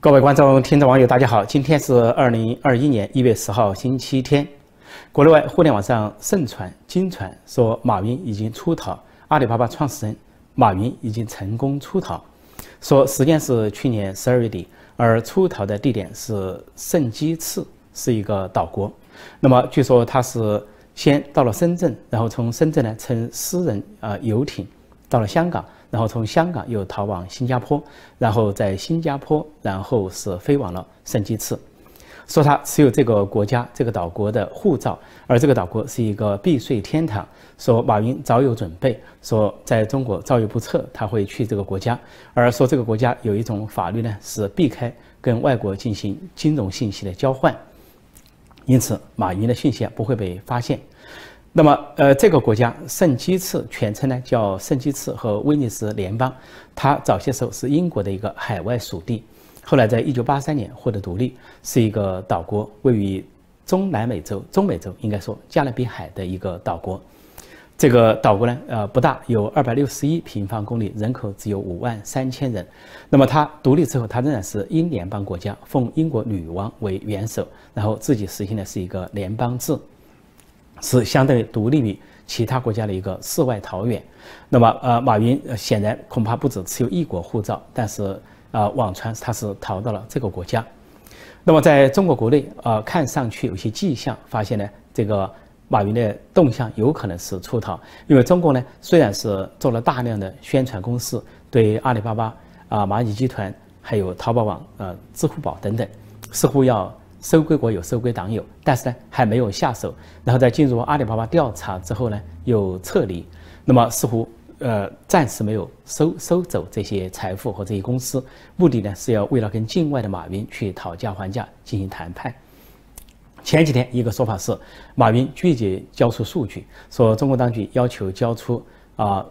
各位观众、听众、网友，大家好！今天是二零二一年一月十号，星期天。国内外互联网上盛传、惊传说，马云已经出逃，阿里巴巴创始人马云已经成功出逃。说时间是去年十二月底，而出逃的地点是圣基次，是一个岛国。那么据说他是先到了深圳，然后从深圳呢乘私人啊游艇到了香港。然后从香港又逃往新加坡，然后在新加坡，然后是飞往了圣基茨，说他持有这个国家这个岛国的护照，而这个岛国是一个避税天堂。说马云早有准备，说在中国遭遇不测，他会去这个国家，而说这个国家有一种法律呢，是避开跟外国进行金融信息的交换，因此马云的信息不会被发现。那么，呃，这个国家圣基茨全称呢叫圣基茨和威尼斯联邦，它早些时候是英国的一个海外属地，后来在一九八三年获得独立，是一个岛国，位于中南美洲、中美洲应该说加勒比海的一个岛国。这个岛国呢，呃，不大，有二百六十一平方公里，人口只有五万三千人。那么它独立之后，它仍然是英联邦国家，奉英国女王为元首，然后自己实行的是一个联邦制。是相对独立于其他国家的一个世外桃源。那么，呃，马云显然恐怕不止持有一国护照，但是，呃，网传他是逃到了这个国家。那么，在中国国内，呃，看上去有些迹象，发现呢，这个马云的动向有可能是出逃。因为中国呢，虽然是做了大量的宣传攻势，对阿里巴巴、啊蚂蚁集团、还有淘宝网、呃支付宝等等，似乎要。收归国有，收归党有，但是呢，还没有下手。然后在进入阿里巴巴调查之后呢，又撤离。那么似乎呃，暂时没有收收走这些财富和这些公司，目的呢是要为了跟境外的马云去讨价还价进行谈判。前几天一个说法是，马云拒绝交出数据，说中国当局要求交出啊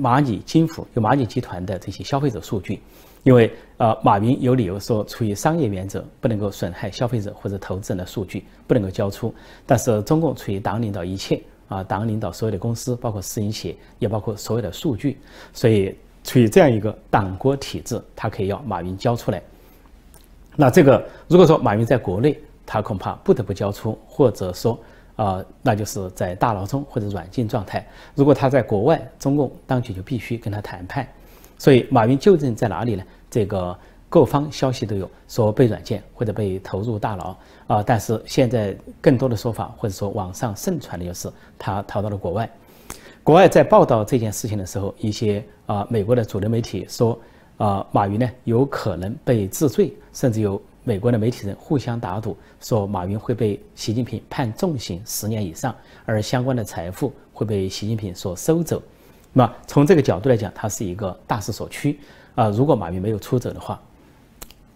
蚂蚁金服有蚂蚁集团的这些消费者数据。因为呃，马云有理由说，出于商业原则，不能够损害消费者或者投资人的数据，不能够交出。但是中共出于党领导一切啊，党领导所有的公司，包括私营企业，也包括所有的数据，所以出于这样一个党国体制，他可以要马云交出来。那这个如果说马云在国内，他恐怕不得不交出，或者说啊，那就是在大牢中或者软禁状态。如果他在国外，中共当局就必须跟他谈判。所以，马云究竟在哪里呢？这个各方消息都有，说被软件或者被投入大牢啊。但是现在更多的说法，或者说网上盛传的就是他逃到了国外。国外在报道这件事情的时候，一些啊美国的主流媒体说啊，马云呢有可能被治罪，甚至有美国的媒体人互相打赌，说马云会被习近平判重刑十年以上，而相关的财富会被习近平所收走。那从这个角度来讲，它是一个大势所趋啊。如果马云没有出走的话，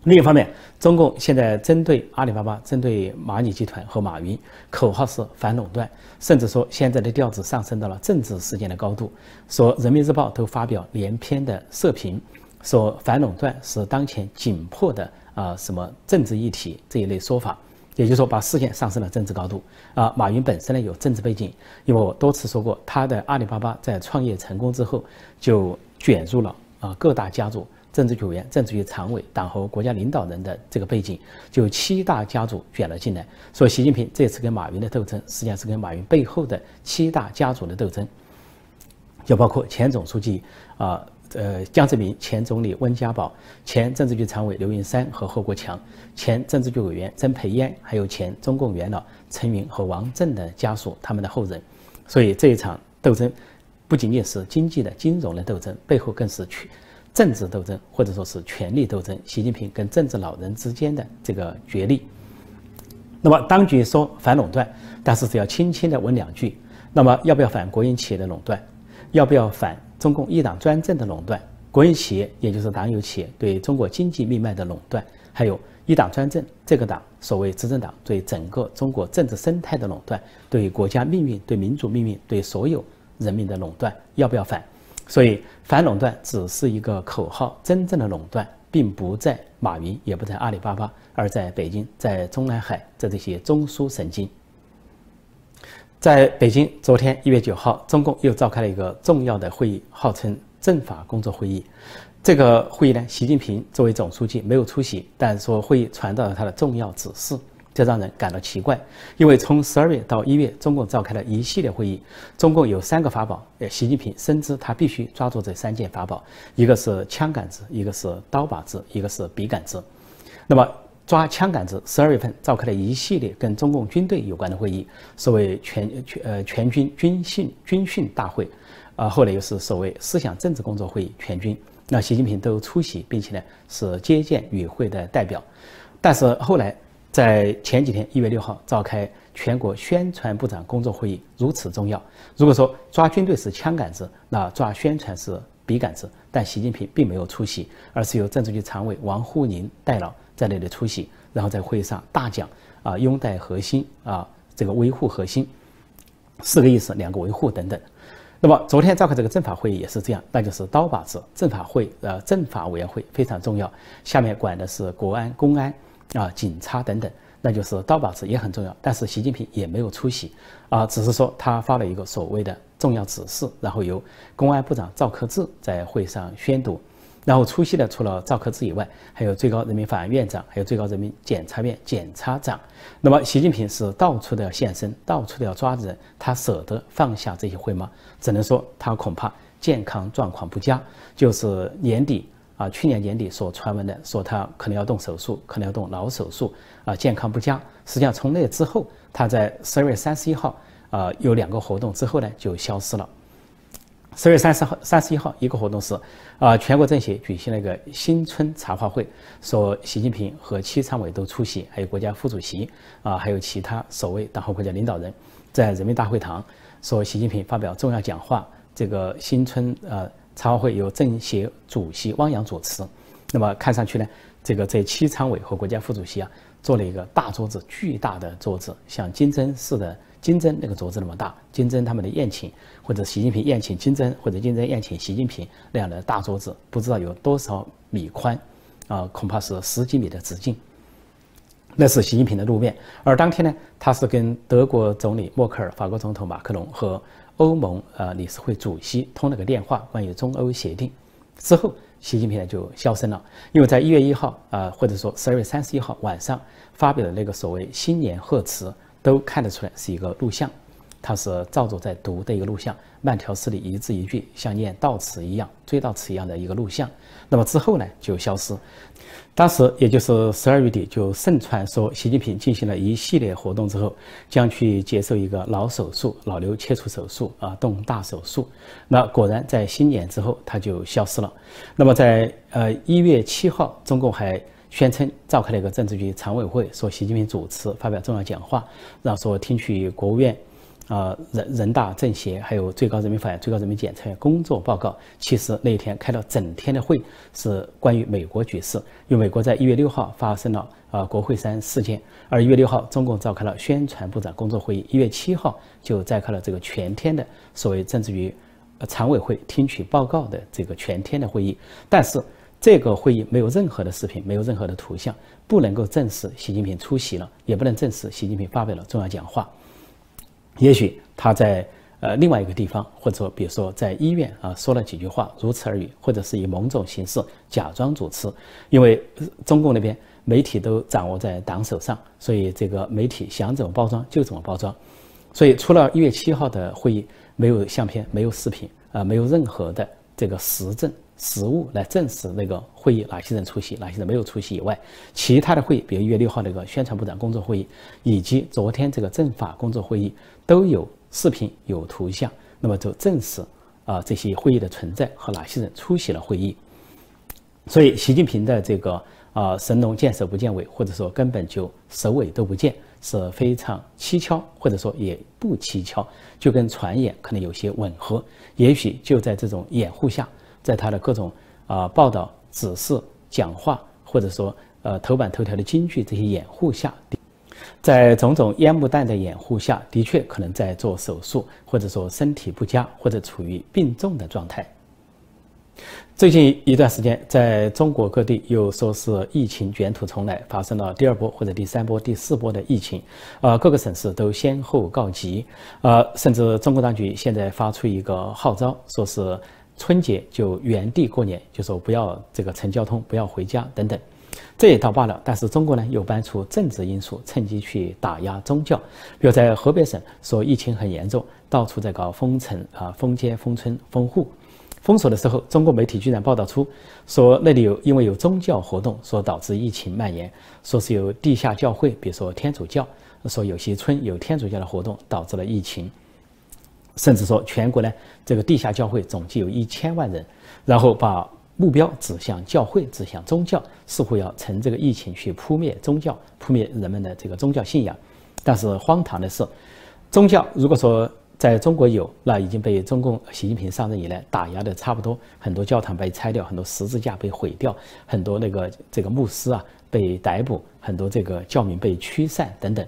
另一方面，中共现在针对阿里巴巴、针对蚂蚁集团和马云，口号是反垄断，甚至说现在的调子上升到了政治事件的高度。说人民日报都发表连篇的社评，说反垄断是当前紧迫的啊什么政治议题这一类说法。也就是说，把事件上升了政治高度啊。马云本身呢有政治背景，因为我多次说过，他的阿里巴巴在创业成功之后，就卷入了啊各大家族、政治局员、政治局常委、党和国家领导人的这个背景，就七大家族卷了进来。所以，习近平这次跟马云的斗争，实际上是跟马云背后的七大家族的斗争，就包括前总书记啊。呃，江泽民、前总理温家宝、前政治局常委刘云山和贺国强、前政治局委员曾培燕，还有前中共元老陈云和王震的家属，他们的后人。所以这一场斗争，不仅仅是经济的、金融的斗争，背后更是权政治斗争，或者说是权力斗争。习近平跟政治老人之间的这个角力。那么当局说反垄断，但是只要轻轻的问两句，那么要不要反国营企业的垄断？要不要反？中共一党专政的垄断，国营企业也就是党有企业对中国经济命脉的垄断，还有一党专政这个党所谓执政党对整个中国政治生态的垄断，对国家命运、对民主命运、对所有人民的垄断，要不要反？所以反垄断只是一个口号，真正的垄断并不在马云，也不在阿里巴巴，而在北京，在中南海，在这些中枢神经。在北京，昨天一月九号，中共又召开了一个重要的会议，号称政法工作会议。这个会议呢，习近平作为总书记没有出席，但说会议传达了他的重要指示。这让人感到奇怪，因为从十二月到一月，中共召开了一系列会议，中共有三个法宝，呃，习近平深知他必须抓住这三件法宝，一个是枪杆子，一个是刀把子，一个是笔杆子。那么抓枪杆子，十二月份召开了一系列跟中共军队有关的会议，所谓全全呃全军军训军训大会，啊，后来又是所谓思想政治工作会议全军，那习近平都出席，并且呢是接见与会的代表，但是后来。在前几天，一月六号召开全国宣传部长工作会议，如此重要。如果说抓军队是枪杆子，那抓宣传是笔杆子。但习近平并没有出席，而是由政治局常委王沪宁代劳在那里出席，然后在会上大讲啊，拥戴核心啊，这个维护核心，四个意思，两个维护等等。那么昨天召开这个政法会议也是这样，那就是刀把子政法会呃政法委员会非常重要，下面管的是国安公安。啊，警察等等，那就是刀把子也很重要，但是习近平也没有出席，啊，只是说他发了一个所谓的重要指示，然后由公安部长赵克志在会上宣读，然后出席的除了赵克志以外，还有最高人民法院院长，还有最高人民检察院检察长。那么习近平是到处的要现身，到处的要抓人，他舍得放下这些会吗？只能说他恐怕健康状况不佳，就是年底。啊，去年年底所传闻的说他可能要动手术，可能要动脑手术，啊，健康不佳。实际上从那之后，他在十二月三十一号，啊，有两个活动之后呢，就消失了。十月三十号、三十一号，一个活动是，啊，全国政协举行了一个新春茶话会，说习近平和七常委都出席，还有国家副主席，啊，还有其他首位党和国家领导人，在人民大会堂说习近平发表重要讲话。这个新春，呃。茶话会由政协主席汪洋主持，那么看上去呢，这个这七常委和国家副主席啊，做了一个大桌子，巨大的桌子，像金针似的金针那个桌子那么大，金针他们的宴请或者习近平宴请金针或者金针宴请习近平那样的大桌子，不知道有多少米宽，啊，恐怕是十几米的直径。那是习近平的路面，而当天呢，他是跟德国总理默克尔、法国总统马克龙和。欧盟呃理事会主席通了个电话，关于中欧协定之后，习近平呢就消声了，因为在一月一号啊，或者说十二月三十一号晚上发表的那个所谓新年贺词，都看得出来是一个录像，他是照着在读的一个录像，慢条斯理，一字一句，像念悼词一样、追悼词一样的一个录像。那么之后呢，就消失。当时也就是十二月底，就盛传说习近平进行了一系列活动之后，将去接受一个脑手术、脑瘤切除手术啊，动大手术。那果然在新年之后他就消失了。那么在呃一月七号，中共还宣称召开了一个政治局常委会，说习近平主持发表重要讲话，然后说听取国务院。啊，人人大政协还有最高人民法院、最高人民检察院工作报告，其实那一天开了整天的会，是关于美国局势。因为美国在一月六号发生了啊国会山事件，而一月六号中共召开了宣传部长工作会议，一月七号就召开了这个全天的所谓政治局常委会听取报告的这个全天的会议。但是这个会议没有任何的视频，没有任何的图像，不能够证实习近平出席了，也不能证实习近平发表了重要讲话。也许他在呃另外一个地方，或者说比如说在医院啊说了几句话，如此而已，或者是以某种形式假装主持，因为中共那边媒体都掌握在党手上，所以这个媒体想怎么包装就怎么包装。所以除了一月七号的会议没有相片、没有视频啊，没有任何的这个实证实物来证实那个会议哪些人出席、哪些人没有出席以外，其他的会，比如一月六号那个宣传部长工作会议，以及昨天这个政法工作会议。都有视频有图像，那么就证实啊这些会议的存在和哪些人出席了会议。所以习近平的这个啊神龙见首不见尾，或者说根本就首尾都不见，是非常蹊跷，或者说也不蹊跷，就跟传言可能有些吻合。也许就在这种掩护下，在他的各种啊报道、指示、讲话，或者说呃头版头条的金句这些掩护下。在种种烟幕弹的掩护下，的确可能在做手术，或者说身体不佳，或者处于病重的状态。最近一段时间，在中国各地又说是疫情卷土重来，发生了第二波或者第三波、第四波的疫情，呃，各个省市都先后告急，呃，甚至中国当局现在发出一个号召，说是春节就原地过年，就说不要这个乘交通，不要回家等等。这也倒罢了，但是中国呢又搬出政治因素，趁机去打压宗教。比如在河北省说疫情很严重，到处在搞封城啊、封街、封村、封户。封锁的时候，中国媒体居然报道出说那里有因为有宗教活动，所导致疫情蔓延，说是有地下教会，比如说天主教，说有些村有天主教的活动导致了疫情，甚至说全国呢这个地下教会总计有一千万人，然后把。目标指向教会，指向宗教，似乎要乘这个疫情去扑灭宗教，扑灭人们的这个宗教信仰。但是荒唐的是，宗教如果说在中国有，那已经被中共习近平上任以来打压的差不多，很多教堂被拆掉，很多十字架被毁掉，很多那个这个牧师啊被逮捕，很多这个教民被驱散等等，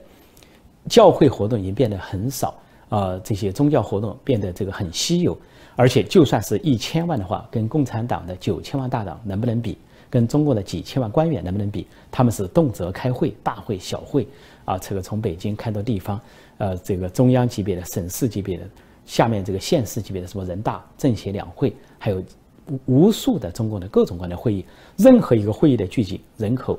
教会活动已经变得很少啊，这些宗教活动变得这个很稀有。而且，就算是一千万的话，跟共产党的九千万大党能不能比？跟中国的几千万官员能不能比？他们是动辄开会，大会、小会，啊，这个从北京开到地方，呃，这个中央级别的、省市级别的，下面这个县市级别的什么人大、政协两会，还有无数的中共的各种各样的会议，任何一个会议的聚集人口，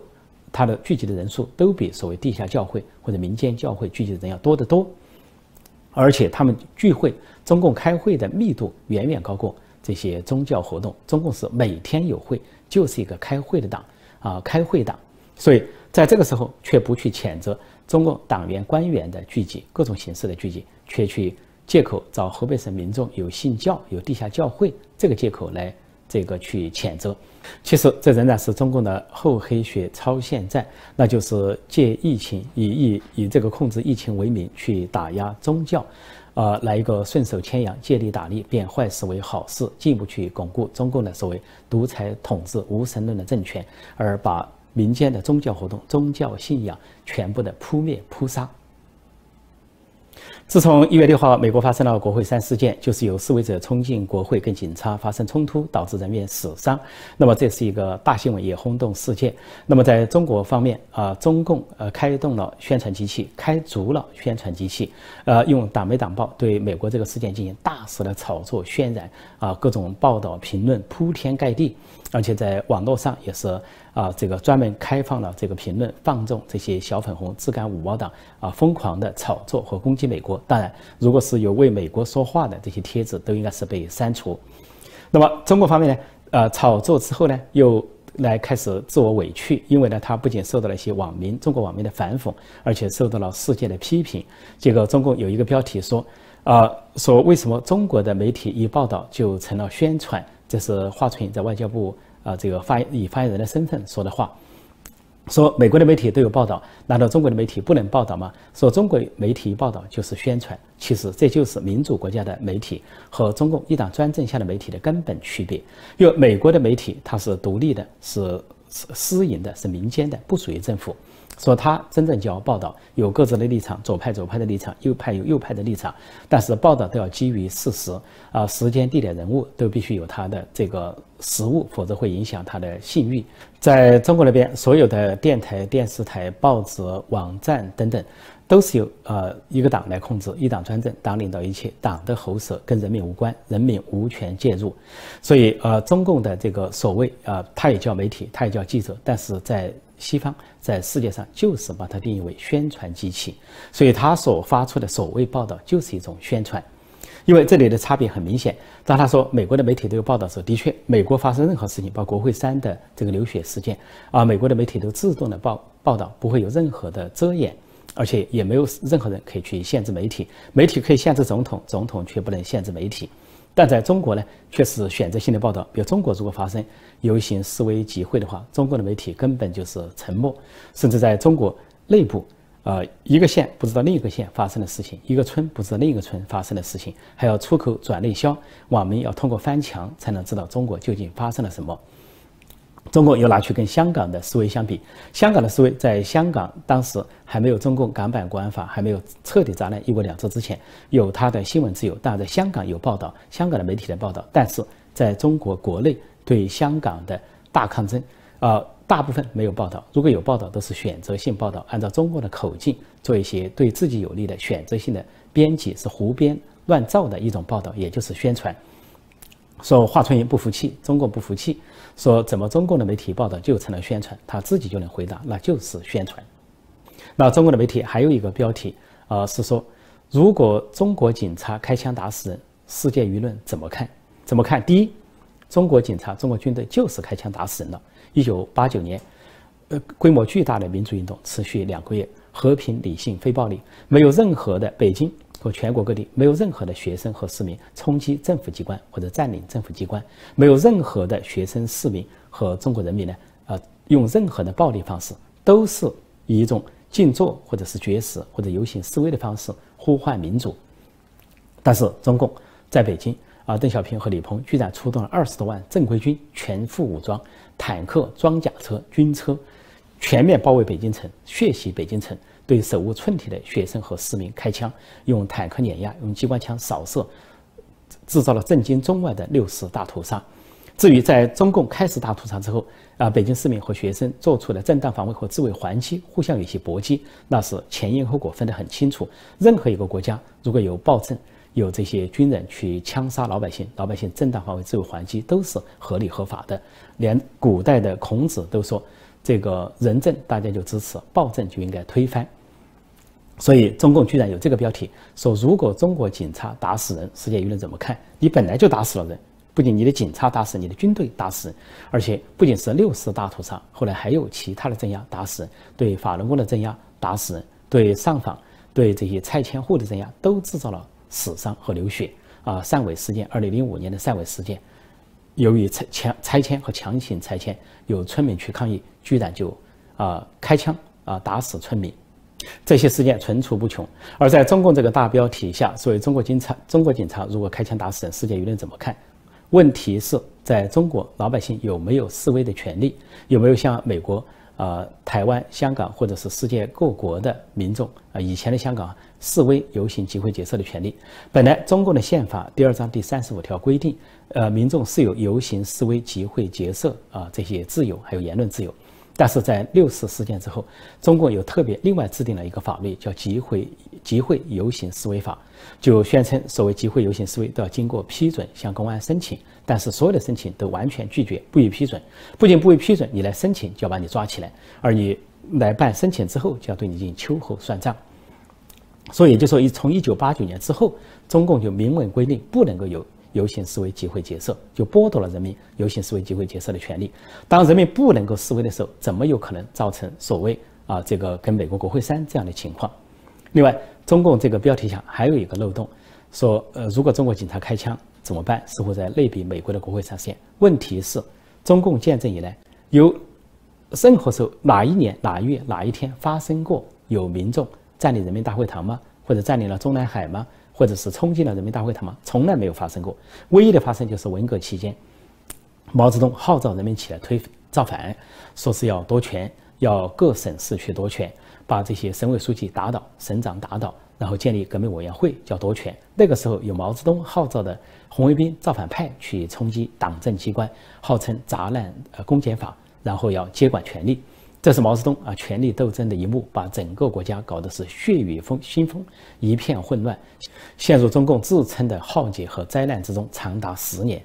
它的聚集的人数都比所谓地下教会或者民间教会聚集的人要多得多。而且他们聚会，中共开会的密度远远高过这些宗教活动。中共是每天有会，就是一个开会的党啊，开会党。所以在这个时候，却不去谴责中共党员官员的聚集，各种形式的聚集，却去借口找河北省民众有信教、有地下教会这个借口来。这个去谴责，其实这仍然是中共的厚黑学超限战，那就是借疫情以疫以这个控制疫情为名去打压宗教，呃，来一个顺手牵羊，借力打力，变坏事为好事，进一步去巩固中共的所谓独裁统治、无神论的政权，而把民间的宗教活动、宗教信仰全部的扑灭、扑杀。自从一月六号，美国发生了国会山事件，就是有示威者冲进国会跟警察发生冲突，导致人员死伤。那么这是一个大新闻，也轰动世界。那么在中国方面啊，中共呃开动了宣传机器，开足了宣传机器，呃，用党媒党报对美国这个事件进行大肆的炒作渲染啊，各种报道评论铺天盖地，而且在网络上也是。啊，这个专门开放了这个评论，放纵这些小粉红、自干五毛党啊，疯狂的炒作和攻击美国。当然，如果是有为美国说话的这些帖子，都应该是被删除。那么中国方面呢？呃，炒作之后呢，又来开始自我委屈，因为呢，他不仅受到了一些网民、中国网民的反讽，而且受到了世界的批评。结果，中共有一个标题说，啊，说为什么中国的媒体一报道就成了宣传？这是华春莹在外交部。啊，这个发以发言人的身份说的话，说美国的媒体都有报道，难道中国的媒体不能报道吗？说中国媒体报道就是宣传，其实这就是民主国家的媒体和中共一党专政下的媒体的根本区别。因为美国的媒体它是独立的，是私私营的，是民间的，不属于政府。说他真正就要报道，有各自的立场，左派左派的立场，右派有右派的立场，但是报道都要基于事实啊，时间、地点、人物都必须有他的这个实物，否则会影响他的信誉。在中国那边，所有的电台、电视台、报纸、网站等等，都是由呃一个党来控制，一党专政，党领导一切，党的喉舌跟人民无关，人民无权介入。所以呃，中共的这个所谓啊，他也叫媒体，他也叫记者，但是在西方在世界上就是把它定义为宣传机器，所以他所发出的所谓报道就是一种宣传，因为这里的差别很明显。当他说美国的媒体都有报道时，候，的确，美国发生任何事情，包括国会山的这个流血事件啊，美国的媒体都自动的报报道，不会有任何的遮掩，而且也没有任何人可以去限制媒体，媒体可以限制总统，总统却不能限制媒体。但在中国呢，却是选择性的报道。比如中国如果发生游行示威集会的话，中国的媒体根本就是沉默，甚至在中国内部，呃，一个县不知道另一个县发生的事情，一个村不知道另一个村发生的事情，还要出口转内销，网民要通过翻墙才能知道中国究竟发生了什么。中共又拿去跟香港的思维相比，香港的思维在香港当时还没有中共港版国安法，还没有彻底砸烂一国两制之前，有它的新闻自由，当然在香港有报道，香港的媒体的报道，但是在中国国内对香港的大抗争，啊，大部分没有报道，如果有报道，都是选择性报道，按照中国的口径做一些对自己有利的选择性的编辑，是胡编乱造的一种报道，也就是宣传。说华春莹不服气，中共不服气，说怎么中共的媒体报道就成了宣传？他自己就能回答，那就是宣传。那中国的媒体还有一个标题，呃，是说如果中国警察开枪打死人，世界舆论怎么看？怎么看？第一，中国警察、中国军队就是开枪打死人了。一九八九年，呃，规模巨大的民主运动持续两个月，和平、理性、非暴力，没有任何的北京。和全国各地没有任何的学生和市民冲击政府机关或者占领政府机关，没有任何的学生、市民和中国人民呢，呃，用任何的暴力方式，都是以一种静坐或者是绝食或者游行示威的方式呼唤民主。但是中共在北京啊，邓小平和李鹏居然出动了二十多万正规军，全副武装，坦克、装甲车、军车，全面包围北京城，血洗北京城。对手无寸铁的学生和市民开枪，用坦克碾压，用机关枪扫射，制造了震惊中外的六四大屠杀。至于在中共开始大屠杀之后，啊，北京市民和学生做出了正当防卫和自卫还击，互相有些搏击，那是前因后果分得很清楚。任何一个国家如果有暴政，有这些军人去枪杀老百姓，老百姓正当防卫、自卫还击都是合理合法的。连古代的孔子都说，这个仁政大家就支持，暴政就应该推翻。所以，中共居然有这个标题说：“如果中国警察打死人，世界舆论怎么看？你本来就打死了人，不仅你的警察打死，你的军队打死人，而且不仅是六四大屠杀，后来还有其他的镇压打死人，对法轮功的镇压打死人，对上访、对这些拆迁户的镇压都制造了死伤和流血。啊，汕尾事件，二零零五年的汕尾事件，由于拆强拆迁和强行拆迁，有村民去抗议，居然就啊开枪啊打死村民。”这些事件层出不穷，而在中共这个大标题下，所谓中国警察，中国警察如果开枪打死人，世界舆论怎么看？问题是在中国老百姓有没有示威的权利？有没有像美国、呃台湾、香港或者是世界各国的民众啊？以前的香港示威、游行、集会、结社的权利，本来中共的宪法第二章第三十五条规定，呃，民众是有游行、示威、集会、结社啊这些自由，还有言论自由。但是在六四事件之后，中共又特别另外制定了一个法律，叫《集会集会游行示威法》，就宣称所谓集会游行示威都要经过批准，向公安申请。但是所有的申请都完全拒绝，不予批准。不仅不予批准，你来申请就要把你抓起来，而你来办申请之后就要对你进行秋后算账。所以，就说一从一九八九年之后，中共就明文规定不能够有。游行示威、集会结社，就剥夺了人民游行示威、集会结社的权利。当人民不能够示威的时候，怎么有可能造成所谓啊这个跟美国国会山这样的情况？另外，中共这个标题下还有一个漏洞，说呃如果中国警察开枪怎么办？似乎在类比美国的国会山线。问题是，中共建政以来，有任何时候哪一年哪一月哪一天发生过有民众占领人民大会堂吗？或者占领了中南海吗？或者是冲进了人民大会堂吗？从来没有发生过。唯一的发生就是文革期间，毛泽东号召人民起来推造反，说是要夺权，要各省市去夺权，把这些省委书记打倒，省长打倒，然后建立革命委员会，叫夺权。那个时候有毛泽东号召的红卫兵造反派去冲击党政机关，号称砸烂呃公检法，然后要接管权力。这是毛泽东啊，权力斗争的一幕，把整个国家搞得是血雨风腥风，一片混乱，陷入中共自称的浩劫和灾难之中，长达十年。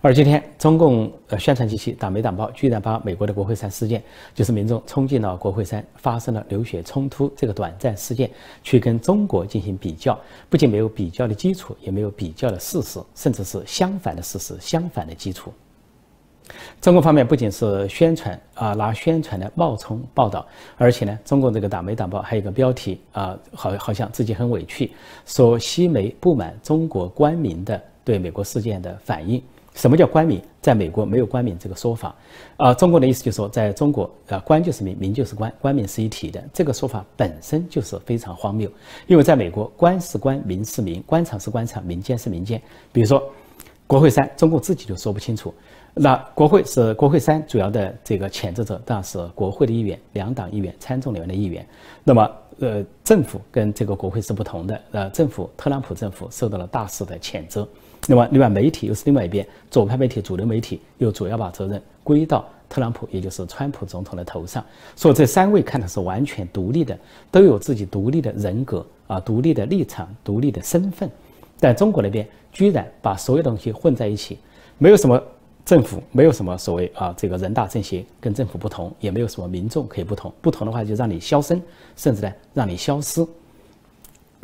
而今天，中共呃宣传机器党媒党报居然把美国的国会山事件，就是民众冲进了国会山，发生了流血冲突这个短暂事件，去跟中国进行比较，不仅没有比较的基础，也没有比较的事实，甚至是相反的事实，相反的基础。中共方面不仅是宣传啊，拿宣传的冒充报道，而且呢，中共这个党媒党报还有一个标题啊，好好像自己很委屈，说西媒不满中国官民的对美国事件的反应。什么叫官民？在美国没有官民这个说法，啊，中国的意思就是说，在中国啊，官就是民，民就是官，官民是一体的。这个说法本身就是非常荒谬，因为在美国，官是官，民是民，官场是官场，民间是民间。比如说，国会山，中共自己就说不清楚。那国会是国会三主要的这个谴责者，当然是国会的议员、两党议员、参众两院的议员。那么，呃，政府跟这个国会是不同的。呃，政府特朗普政府受到了大肆的谴责。那么，另外媒体又是另外一边，左派媒体、主流媒体又主要把责任归到特朗普，也就是川普总统的头上。所以这三位看的是完全独立的，都有自己独立的人格啊，独立的立场、独立的身份。但中国那边居然把所有东西混在一起，没有什么政府，没有什么所谓啊这个人大政协跟政府不同，也没有什么民众可以不同，不同的话就让你消声，甚至呢让你消失。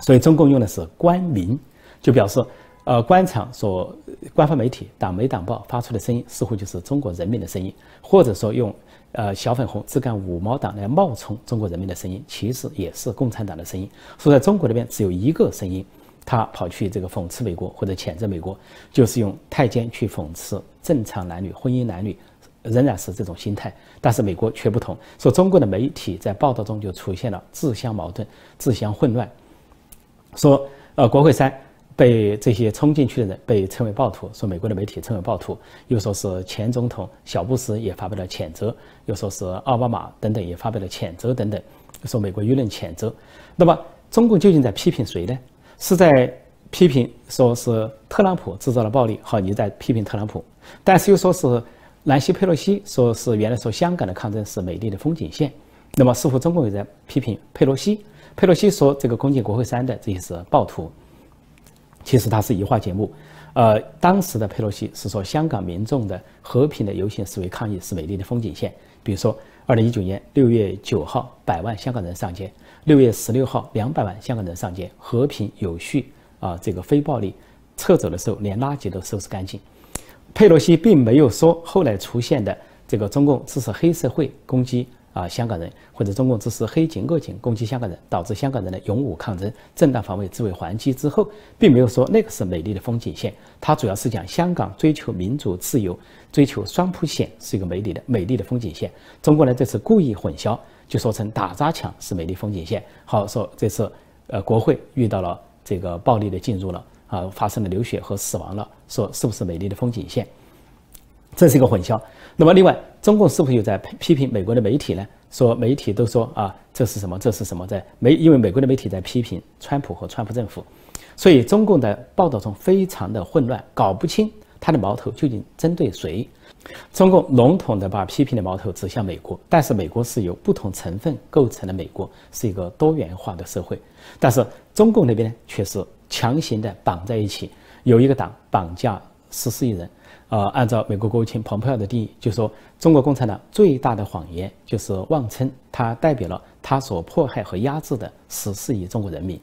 所以中共用的是官民，就表示，呃，官场所官方媒体、党媒党报发出的声音，似乎就是中国人民的声音，或者说用，呃，小粉红自干五毛党来冒充中国人民的声音，其实也是共产党的声音。所以在中国那边只有一个声音，他跑去这个讽刺美国或者谴责美国，就是用太监去讽刺正常男女、婚姻男女，仍然是这种心态。但是美国却不同，说中国的媒体在报道中就出现了自相矛盾、自相混乱。说，呃，国会山被这些冲进去的人被称为暴徒，说美国的媒体称为暴徒，又说是前总统小布什也发表了谴责，又说是奥巴马等等也发表了谴责等等，说美国舆论谴责。那么中共究竟在批评谁呢？是在批评说是特朗普制造了暴力，好，你在批评特朗普，但是又说是南希佩洛西，说是原来说香港的抗争是美丽的风景线，那么似乎中共也在批评佩洛西。佩洛西说：“这个攻进国会山的这些是暴徒。”其实他是移花接木。呃，当时的佩洛西是说香港民众的和平的游行示威抗议是美丽的风景线。比如说，二零一九年六月九号，百万香港人上街；六月十六号，两百万香港人上街，和平有序啊，这个非暴力。撤走的时候，连垃圾都收拾干净。佩洛西并没有说后来出现的这个中共支持黑社会攻击。啊，香港人或者中共支持黑警恶警攻击香港人，导致香港人的勇武抗争、正当防卫、自卫还击之后，并没有说那个是美丽的风景线。他主要是讲香港追求民主自由、追求双普选是一个美丽的、美丽的风景线。中国呢这次故意混淆，就说成打砸抢是美丽风景线。好说这次呃国会遇到了这个暴力的进入了啊，发生了流血和死亡了，说是不是美丽的风景线？这是一个混淆。那么，另外，中共是不是又在批评美国的媒体呢？说媒体都说啊，这是什么？这是什么？在美，因为美国的媒体在批评川普和川普政府，所以中共的报道中非常的混乱，搞不清他的矛头究竟针对谁。中共笼统的把批评的矛头指向美国，但是美国是由不同成分构成的，美国是一个多元化的社会。但是中共那边呢，却是强行的绑在一起，有一个党绑架十四亿人。呃，按照美国国务卿蓬佩奥的定义，就是说中国共产党最大的谎言就是妄称它代表了它所迫害和压制的十四亿中国人民。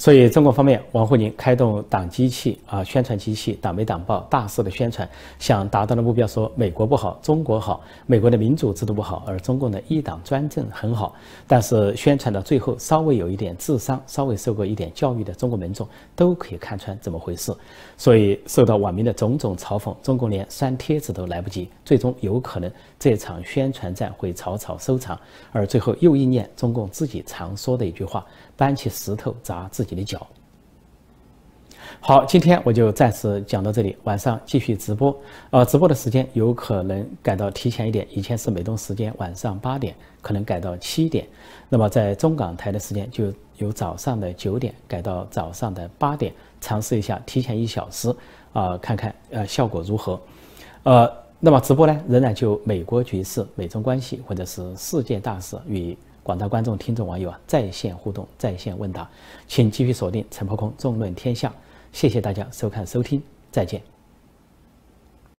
所以，中国方面，王沪宁开动党机器啊，宣传机器，党媒党报大肆的宣传，想达到的目标说美国不好，中国好，美国的民主制度不好，而中共的一党专政很好。但是宣传到最后，稍微有一点智商，稍微受过一点教育的中国民众都可以看穿怎么回事。所以受到网民的种种嘲讽，中共连删帖子都来不及，最终有可能这场宣传战会草草收场，而最后又应验中共自己常说的一句话。搬起石头砸自己己的脚。好，今天我就暂时讲到这里，晚上继续直播。呃，直播的时间有可能改到提前一点，以前是美东时间晚上八点，可能改到七点。那么在中港台的时间就由早上的九点改到早上的八点，尝试一下提前一小时啊，看看呃效果如何。呃，那么直播呢，仍然就美国局势、美中关系或者是世界大事与。广大观众、听众、网友啊，在线互动、在线问答，请继续锁定陈破空纵论天下。谢谢大家收看收听，再见。